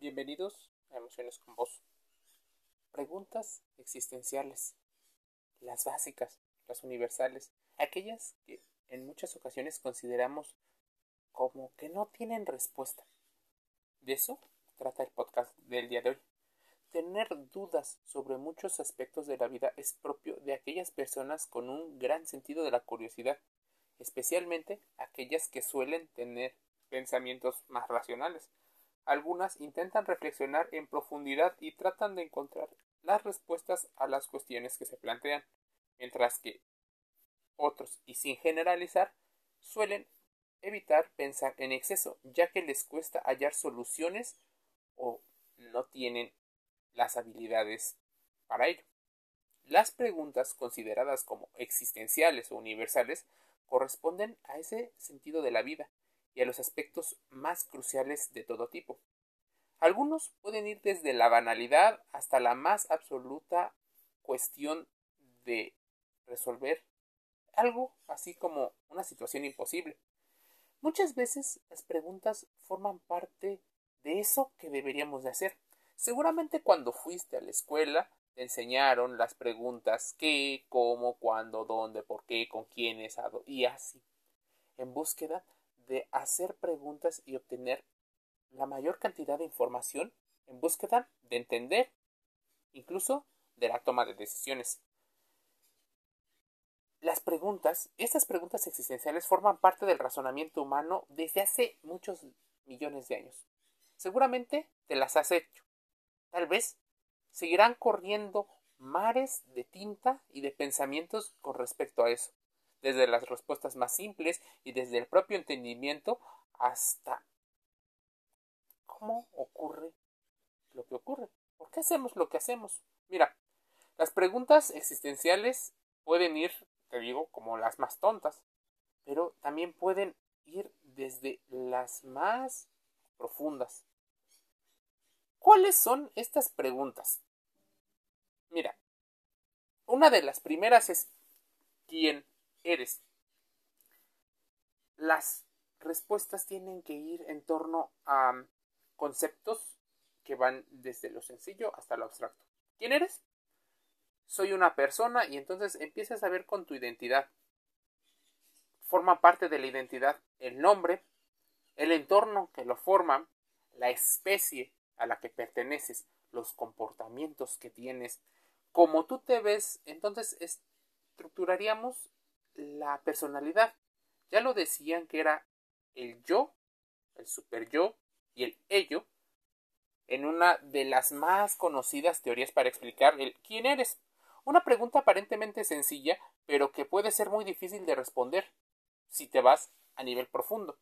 Bienvenidos a Emociones con Vos. Preguntas existenciales. Las básicas, las universales, aquellas que en muchas ocasiones consideramos como que no tienen respuesta. De eso trata el podcast del día de hoy. Tener dudas sobre muchos aspectos de la vida es propio de aquellas personas con un gran sentido de la curiosidad, especialmente aquellas que suelen tener pensamientos más racionales. Algunas intentan reflexionar en profundidad y tratan de encontrar las respuestas a las cuestiones que se plantean, mientras que otros, y sin generalizar, suelen evitar pensar en exceso, ya que les cuesta hallar soluciones o no tienen las habilidades para ello. Las preguntas consideradas como existenciales o universales corresponden a ese sentido de la vida y a los aspectos más cruciales de todo tipo. Algunos pueden ir desde la banalidad hasta la más absoluta cuestión de resolver algo así como una situación imposible. Muchas veces las preguntas forman parte de eso que deberíamos de hacer. Seguramente cuando fuiste a la escuela te enseñaron las preguntas qué, cómo, cuándo, dónde, por qué, con quiénes, y así, en búsqueda de hacer preguntas y obtener la mayor cantidad de información en búsqueda de entender, incluso de la toma de decisiones. Las preguntas, estas preguntas existenciales forman parte del razonamiento humano desde hace muchos millones de años. Seguramente te las has hecho. Tal vez seguirán corriendo mares de tinta y de pensamientos con respecto a eso, desde las respuestas más simples y desde el propio entendimiento hasta cómo ocurre lo que ocurre. ¿Por qué hacemos lo que hacemos? Mira, las preguntas existenciales pueden ir, te digo, como las más tontas, pero también pueden ir desde las más profundas. ¿Cuáles son estas preguntas? Mira, una de las primeras es ¿quién eres? Las respuestas tienen que ir en torno a conceptos que van desde lo sencillo hasta lo abstracto. ¿Quién eres? Soy una persona y entonces empiezas a ver con tu identidad. Forma parte de la identidad el nombre, el entorno que lo forma, la especie a la que perteneces, los comportamientos que tienes, como tú te ves, entonces estructuraríamos la personalidad. Ya lo decían que era el yo, el super yo, y el ello en una de las más conocidas teorías para explicar el quién eres. Una pregunta aparentemente sencilla, pero que puede ser muy difícil de responder si te vas a nivel profundo.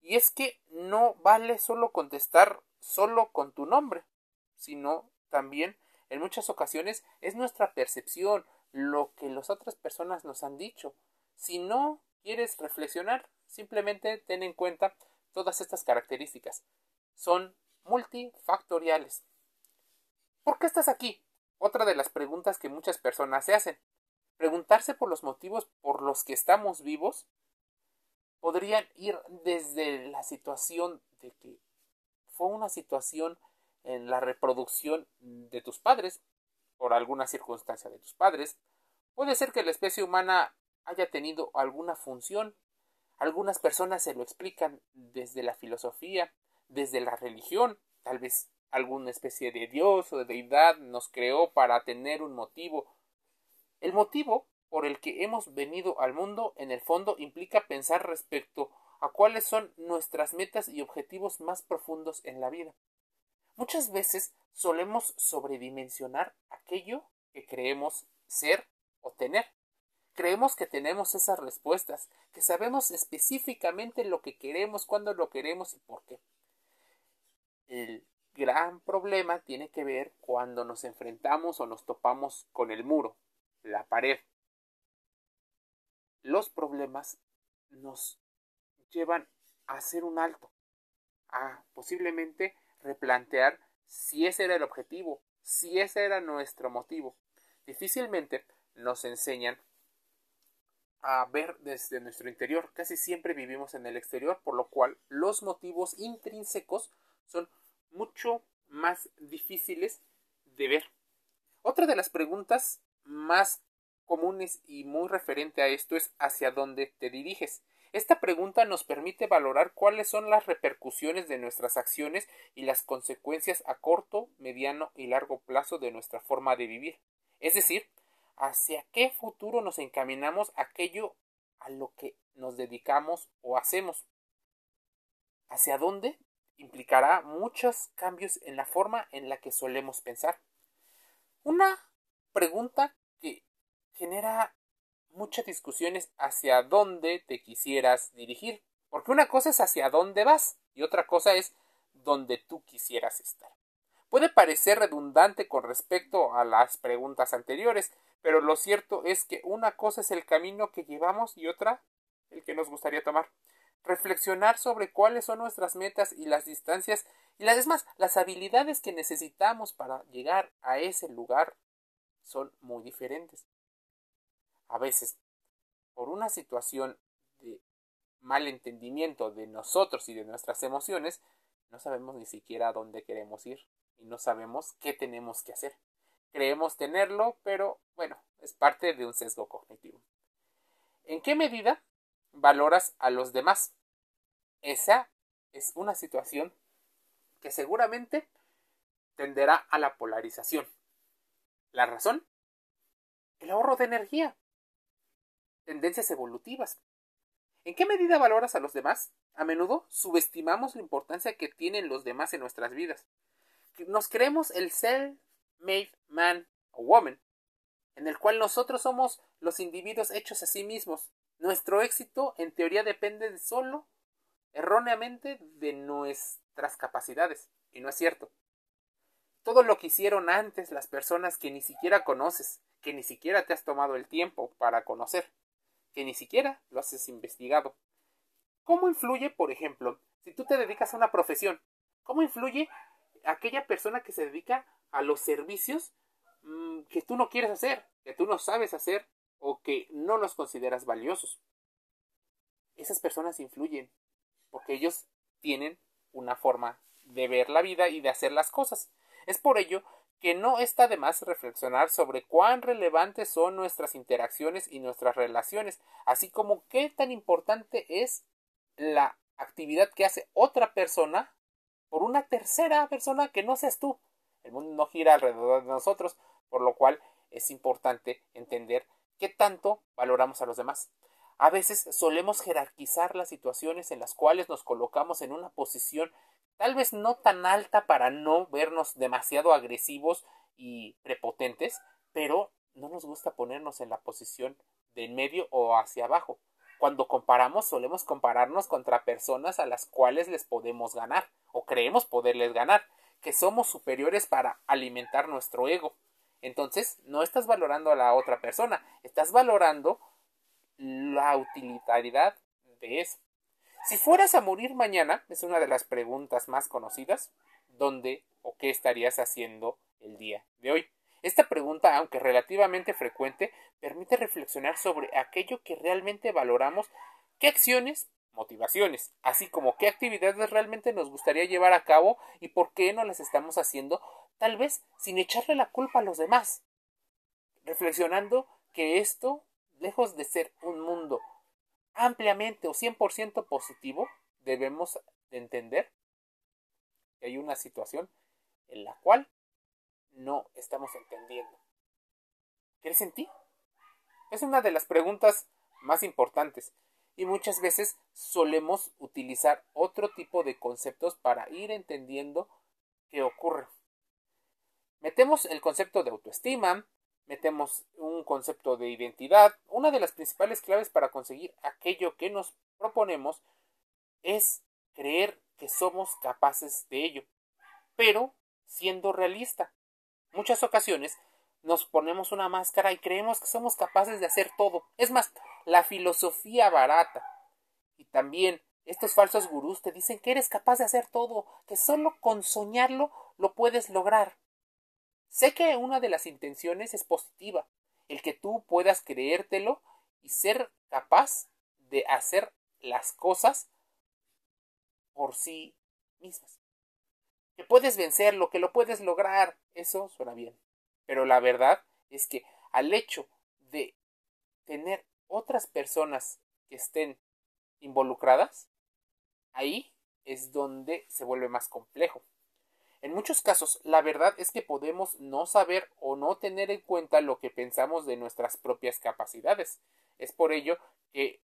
Y es que no vale solo contestar solo con tu nombre, sino también en muchas ocasiones es nuestra percepción, lo que las otras personas nos han dicho. Si no quieres reflexionar, simplemente ten en cuenta Todas estas características son multifactoriales. ¿Por qué estás aquí? Otra de las preguntas que muchas personas se hacen. Preguntarse por los motivos por los que estamos vivos podrían ir desde la situación de que fue una situación en la reproducción de tus padres, por alguna circunstancia de tus padres. Puede ser que la especie humana haya tenido alguna función algunas personas se lo explican desde la filosofía, desde la religión, tal vez alguna especie de dios o de deidad nos creó para tener un motivo. El motivo por el que hemos venido al mundo en el fondo implica pensar respecto a cuáles son nuestras metas y objetivos más profundos en la vida. Muchas veces solemos sobredimensionar aquello que creemos ser o tener. Creemos que tenemos esas respuestas, que sabemos específicamente lo que queremos, cuándo lo queremos y por qué. El gran problema tiene que ver cuando nos enfrentamos o nos topamos con el muro, la pared. Los problemas nos llevan a hacer un alto, a posiblemente replantear si ese era el objetivo, si ese era nuestro motivo. Difícilmente nos enseñan a ver desde nuestro interior. Casi siempre vivimos en el exterior, por lo cual los motivos intrínsecos son mucho más difíciles de ver. Otra de las preguntas más comunes y muy referente a esto es hacia dónde te diriges. Esta pregunta nos permite valorar cuáles son las repercusiones de nuestras acciones y las consecuencias a corto, mediano y largo plazo de nuestra forma de vivir. Es decir, hacia qué futuro nos encaminamos aquello a lo que nos dedicamos o hacemos. Hacia dónde implicará muchos cambios en la forma en la que solemos pensar. Una pregunta genera muchas discusiones hacia dónde te quisieras dirigir. Porque una cosa es hacia dónde vas y otra cosa es donde tú quisieras estar. Puede parecer redundante con respecto a las preguntas anteriores, pero lo cierto es que una cosa es el camino que llevamos y otra el que nos gustaría tomar. Reflexionar sobre cuáles son nuestras metas y las distancias y las más, las habilidades que necesitamos para llegar a ese lugar son muy diferentes. A veces, por una situación de mal entendimiento de nosotros y de nuestras emociones, no sabemos ni siquiera a dónde queremos ir y no sabemos qué tenemos que hacer. Creemos tenerlo, pero bueno, es parte de un sesgo cognitivo. ¿En qué medida valoras a los demás? Esa es una situación que seguramente tenderá a la polarización. ¿La razón? El ahorro de energía tendencias evolutivas. ¿En qué medida valoras a los demás? A menudo subestimamos la importancia que tienen los demás en nuestras vidas. Nos creemos el self-made man o woman, en el cual nosotros somos los individuos hechos a sí mismos. Nuestro éxito, en teoría, depende solo, erróneamente, de nuestras capacidades. Y no es cierto. Todo lo que hicieron antes las personas que ni siquiera conoces, que ni siquiera te has tomado el tiempo para conocer, que ni siquiera lo has investigado. ¿Cómo influye, por ejemplo, si tú te dedicas a una profesión? ¿Cómo influye aquella persona que se dedica a los servicios mm, que tú no quieres hacer, que tú no sabes hacer o que no los consideras valiosos? Esas personas influyen porque ellos tienen una forma de ver la vida y de hacer las cosas. Es por ello que no está de más reflexionar sobre cuán relevantes son nuestras interacciones y nuestras relaciones, así como qué tan importante es la actividad que hace otra persona por una tercera persona que no seas tú. El mundo no gira alrededor de nosotros, por lo cual es importante entender qué tanto valoramos a los demás. A veces solemos jerarquizar las situaciones en las cuales nos colocamos en una posición tal vez no tan alta para no vernos demasiado agresivos y prepotentes, pero no nos gusta ponernos en la posición de en medio o hacia abajo. Cuando comparamos, solemos compararnos contra personas a las cuales les podemos ganar, o creemos poderles ganar, que somos superiores para alimentar nuestro ego. Entonces, no estás valorando a la otra persona, estás valorando la utilidad de eso. Si fueras a morir mañana, es una de las preguntas más conocidas, ¿dónde o qué estarías haciendo el día de hoy? Esta pregunta, aunque relativamente frecuente, permite reflexionar sobre aquello que realmente valoramos, qué acciones, motivaciones, así como qué actividades realmente nos gustaría llevar a cabo y por qué no las estamos haciendo, tal vez sin echarle la culpa a los demás. Reflexionando que esto, lejos de ser un mundo ampliamente o 100% positivo, debemos de entender que hay una situación en la cual no estamos entendiendo. ¿Crees en ti? Es una de las preguntas más importantes y muchas veces solemos utilizar otro tipo de conceptos para ir entendiendo qué ocurre. Metemos el concepto de autoestima, metemos un concepto de identidad. Una de las principales claves para conseguir aquello que nos proponemos es creer que somos capaces de ello, pero siendo realista. Muchas ocasiones nos ponemos una máscara y creemos que somos capaces de hacer todo. Es más, la filosofía barata y también estos falsos gurús te dicen que eres capaz de hacer todo, que solo con soñarlo lo puedes lograr. Sé que una de las intenciones es positiva, el que tú puedas creértelo y ser capaz de hacer las cosas por sí mismas. Que puedes vencerlo, que lo puedes lograr. Eso suena bien. Pero la verdad es que al hecho de tener otras personas que estén involucradas, ahí es donde se vuelve más complejo. En muchos casos, la verdad es que podemos no saber o no tener en cuenta lo que pensamos de nuestras propias capacidades. Es por ello que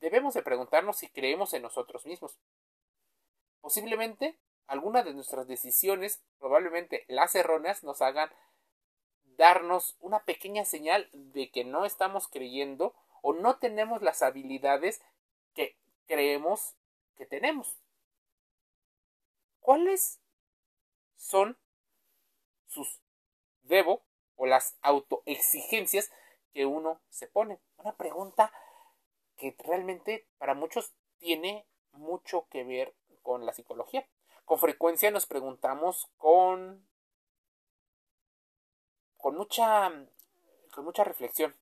debemos de preguntarnos si creemos en nosotros mismos. Posiblemente algunas de nuestras decisiones, probablemente las erróneas, nos hagan darnos una pequeña señal de que no estamos creyendo o no tenemos las habilidades que creemos que tenemos. ¿Cuáles son sus debo o las autoexigencias que uno se pone? Una pregunta que realmente para muchos tiene mucho que ver con la psicología. Con frecuencia nos preguntamos con con mucha con mucha reflexión.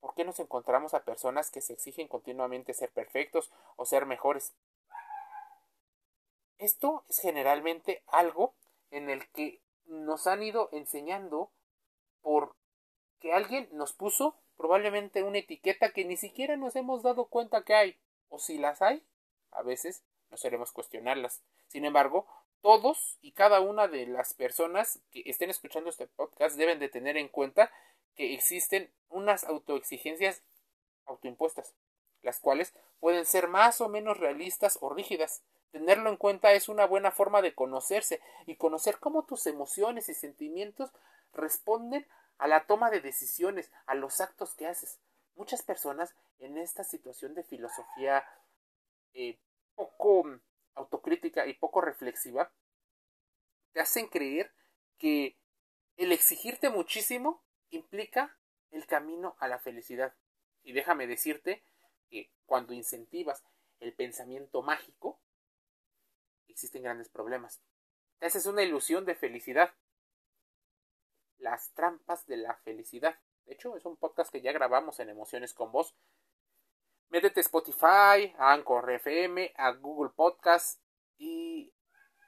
¿Por qué nos encontramos a personas que se exigen continuamente ser perfectos o ser mejores? Esto es generalmente algo en el que nos han ido enseñando por que alguien nos puso probablemente una etiqueta que ni siquiera nos hemos dado cuenta que hay, o si las hay, a veces no seremos cuestionarlas. Sin embargo, todos y cada una de las personas que estén escuchando este podcast deben de tener en cuenta que existen unas autoexigencias autoimpuestas, las cuales pueden ser más o menos realistas o rígidas. Tenerlo en cuenta es una buena forma de conocerse y conocer cómo tus emociones y sentimientos responden a la toma de decisiones, a los actos que haces. Muchas personas en esta situación de filosofía eh, poco autocrítica y poco reflexiva te hacen creer que el exigirte muchísimo implica el camino a la felicidad. Y déjame decirte que cuando incentivas el pensamiento mágico, existen grandes problemas. Te haces una ilusión de felicidad, las trampas de la felicidad. De hecho, es un podcast que ya grabamos en Emociones con Vos. Métete a Spotify, a Anchor FM, a Google Podcast y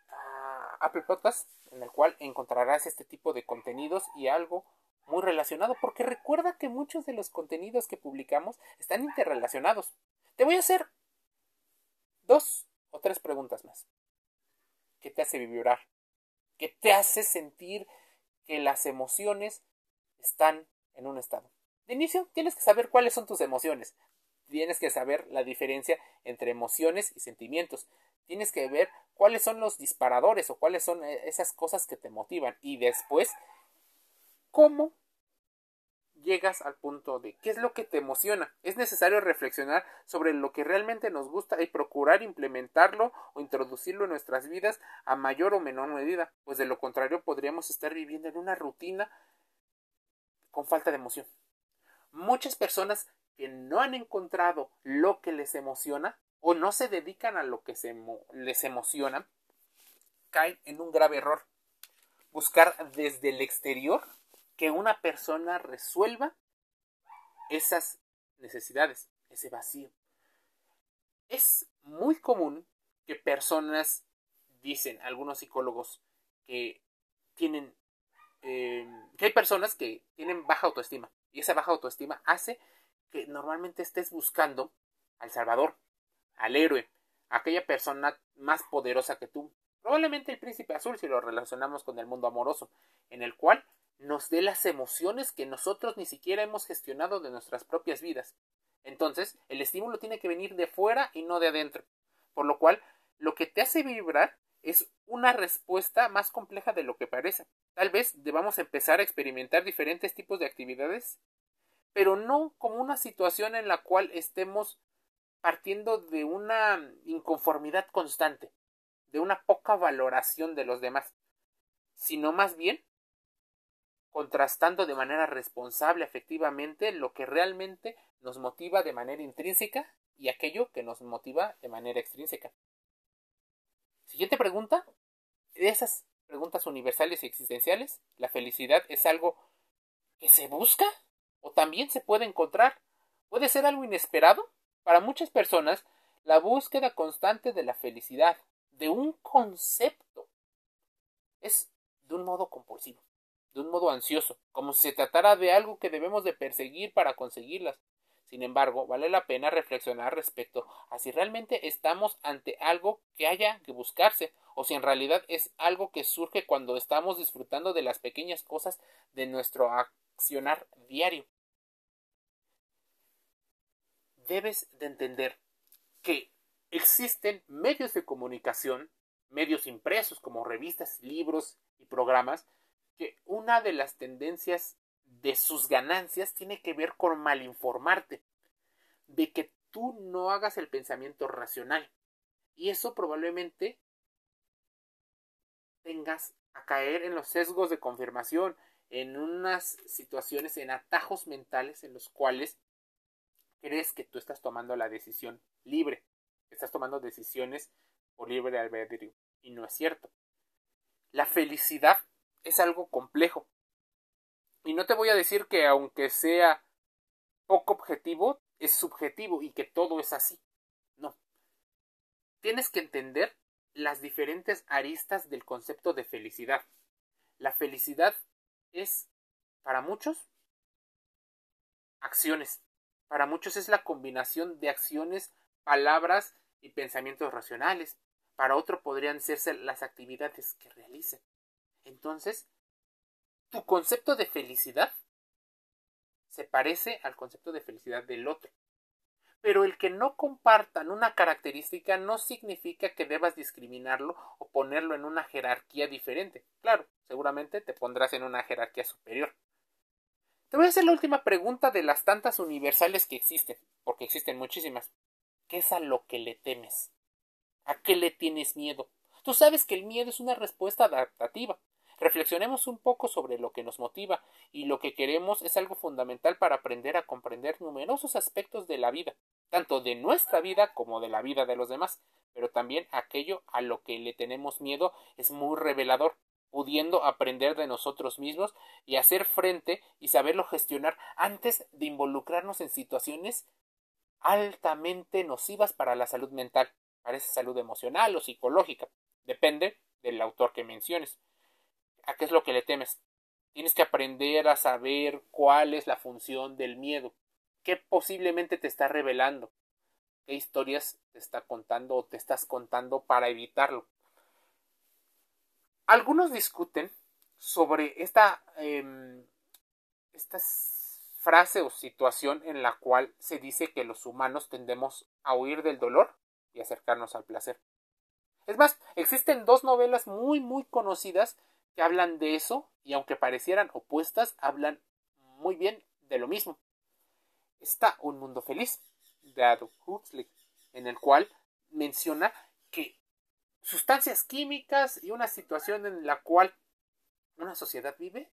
a Apple Podcast, en el cual encontrarás este tipo de contenidos y algo muy relacionado, porque recuerda que muchos de los contenidos que publicamos están interrelacionados. Te voy a hacer dos o tres preguntas más. ¿Qué te hace vibrar? ¿Qué te hace sentir que las emociones están en un estado. De inicio, tienes que saber cuáles son tus emociones. Tienes que saber la diferencia entre emociones y sentimientos. Tienes que ver cuáles son los disparadores o cuáles son eh, esas cosas que te motivan. Y después, cómo llegas al punto de qué es lo que te emociona. Es necesario reflexionar sobre lo que realmente nos gusta y procurar implementarlo o introducirlo en nuestras vidas a mayor o menor medida, pues de lo contrario podríamos estar viviendo en una rutina con falta de emoción. Muchas personas que no han encontrado lo que les emociona o no se dedican a lo que les emociona, caen en un grave error. Buscar desde el exterior que una persona resuelva esas necesidades, ese vacío. Es muy común que personas, dicen algunos psicólogos, que tienen, eh, que hay personas que tienen baja autoestima y esa baja autoestima hace que normalmente estés buscando al Salvador, al héroe, aquella persona más poderosa que tú, probablemente el príncipe azul si lo relacionamos con el mundo amoroso, en el cual nos dé las emociones que nosotros ni siquiera hemos gestionado de nuestras propias vidas. Entonces, el estímulo tiene que venir de fuera y no de adentro. Por lo cual, lo que te hace vibrar es una respuesta más compleja de lo que parece. Tal vez debamos empezar a experimentar diferentes tipos de actividades, pero no como una situación en la cual estemos partiendo de una inconformidad constante, de una poca valoración de los demás, sino más bien contrastando de manera responsable efectivamente lo que realmente nos motiva de manera intrínseca y aquello que nos motiva de manera extrínseca. Siguiente pregunta. De esas preguntas universales y existenciales, ¿la felicidad es algo que se busca o también se puede encontrar? ¿Puede ser algo inesperado? Para muchas personas, la búsqueda constante de la felicidad, de un concepto modo compulsivo, de un modo ansioso, como si se tratara de algo que debemos de perseguir para conseguirlas. Sin embargo, vale la pena reflexionar respecto a si realmente estamos ante algo que haya que buscarse o si en realidad es algo que surge cuando estamos disfrutando de las pequeñas cosas de nuestro accionar diario. Debes de entender que existen medios de comunicación, medios impresos como revistas, libros y programas, que una de las tendencias de sus ganancias tiene que ver con malinformarte, de que tú no hagas el pensamiento racional. Y eso probablemente tengas a caer en los sesgos de confirmación, en unas situaciones, en atajos mentales en los cuales crees que tú estás tomando la decisión libre, estás tomando decisiones por libre albedrío. Y no es cierto. La felicidad es algo complejo. Y no te voy a decir que aunque sea poco objetivo, es subjetivo y que todo es así. No. Tienes que entender las diferentes aristas del concepto de felicidad. La felicidad es, para muchos, acciones. Para muchos es la combinación de acciones, palabras y pensamientos racionales. Para otro podrían serse las actividades que realicen. Entonces, tu concepto de felicidad se parece al concepto de felicidad del otro. Pero el que no compartan una característica no significa que debas discriminarlo o ponerlo en una jerarquía diferente. Claro, seguramente te pondrás en una jerarquía superior. Te voy a hacer la última pregunta de las tantas universales que existen, porque existen muchísimas. ¿Qué es a lo que le temes? ¿A qué le tienes miedo? Tú sabes que el miedo es una respuesta adaptativa. Reflexionemos un poco sobre lo que nos motiva y lo que queremos es algo fundamental para aprender a comprender numerosos aspectos de la vida, tanto de nuestra vida como de la vida de los demás, pero también aquello a lo que le tenemos miedo es muy revelador, pudiendo aprender de nosotros mismos y hacer frente y saberlo gestionar antes de involucrarnos en situaciones altamente nocivas para la salud mental, para esa salud emocional o psicológica, depende del autor que menciones. ¿A qué es lo que le temes? Tienes que aprender a saber cuál es la función del miedo, qué posiblemente te está revelando, qué historias te está contando o te estás contando para evitarlo. Algunos discuten sobre esta, em, esta frase o situación en la cual se dice que los humanos tendemos a huir del dolor y acercarnos al placer. Es más, existen dos novelas muy muy conocidas que hablan de eso y aunque parecieran opuestas, hablan muy bien de lo mismo. Está Un Mundo Feliz de Adolf Huxley, en el cual menciona que sustancias químicas y una situación en la cual una sociedad vive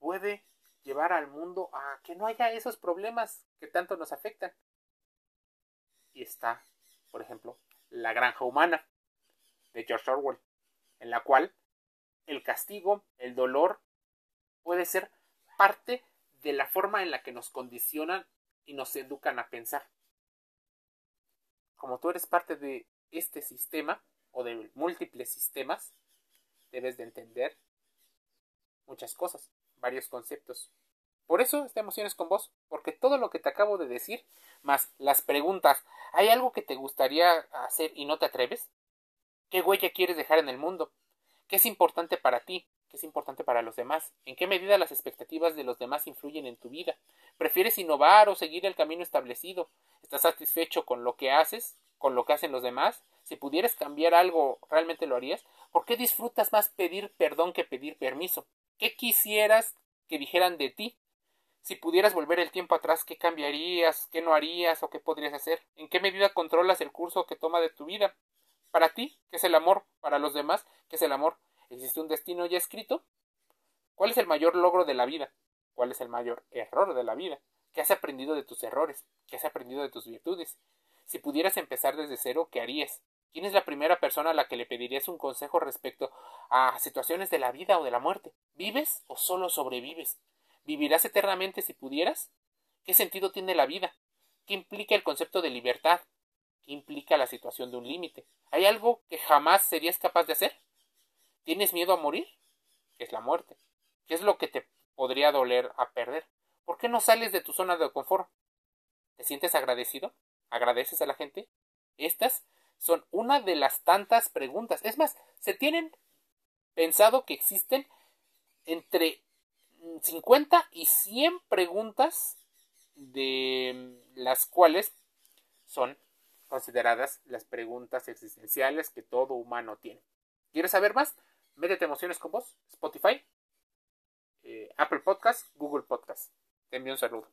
puede llevar al mundo a que no haya esos problemas que tanto nos afectan. Y está, por ejemplo, La Granja Humana de George Orwell, en la cual el castigo, el dolor, puede ser parte de la forma en la que nos condicionan y nos educan a pensar. Como tú eres parte de este sistema o de múltiples sistemas, debes de entender muchas cosas, varios conceptos. Por eso esta emoción es con vos, porque todo lo que te acabo de decir, más las preguntas, ¿hay algo que te gustaría hacer y no te atreves? ¿Qué huella quieres dejar en el mundo? ¿Qué es importante para ti? ¿Qué es importante para los demás? ¿En qué medida las expectativas de los demás influyen en tu vida? ¿Prefieres innovar o seguir el camino establecido? ¿Estás satisfecho con lo que haces? ¿Con lo que hacen los demás? Si pudieras cambiar algo, ¿realmente lo harías? ¿Por qué disfrutas más pedir perdón que pedir permiso? ¿Qué quisieras que dijeran de ti? Si pudieras volver el tiempo atrás, ¿qué cambiarías? ¿Qué no harías? ¿O qué podrías hacer? ¿En qué medida controlas el curso que toma de tu vida? Para ti, ¿qué es el amor? Para los demás, ¿qué es el amor? ¿Existe un destino ya escrito? ¿Cuál es el mayor logro de la vida? ¿Cuál es el mayor error de la vida? ¿Qué has aprendido de tus errores? ¿Qué has aprendido de tus virtudes? Si pudieras empezar desde cero, ¿qué harías? ¿Quién es la primera persona a la que le pedirías un consejo respecto a situaciones de la vida o de la muerte? ¿Vives o solo sobrevives? ¿Vivirás eternamente si pudieras? ¿Qué sentido tiene la vida? ¿Qué implica el concepto de libertad? ¿Qué implica la situación de un límite? ¿Hay algo que jamás serías capaz de hacer? ¿Tienes miedo a morir? es la muerte. ¿Qué es lo que te podría doler a perder? ¿Por qué no sales de tu zona de confort? ¿Te sientes agradecido? ¿Agradeces a la gente? Estas son una de las tantas preguntas. Es más, se tienen pensado que existen entre 50 y 100 preguntas de las cuales son consideradas las preguntas existenciales que todo humano tiene. ¿Quieres saber más? Métete emociones con vos, Spotify, eh, Apple Podcast, Google Podcast. Te envío un saludo.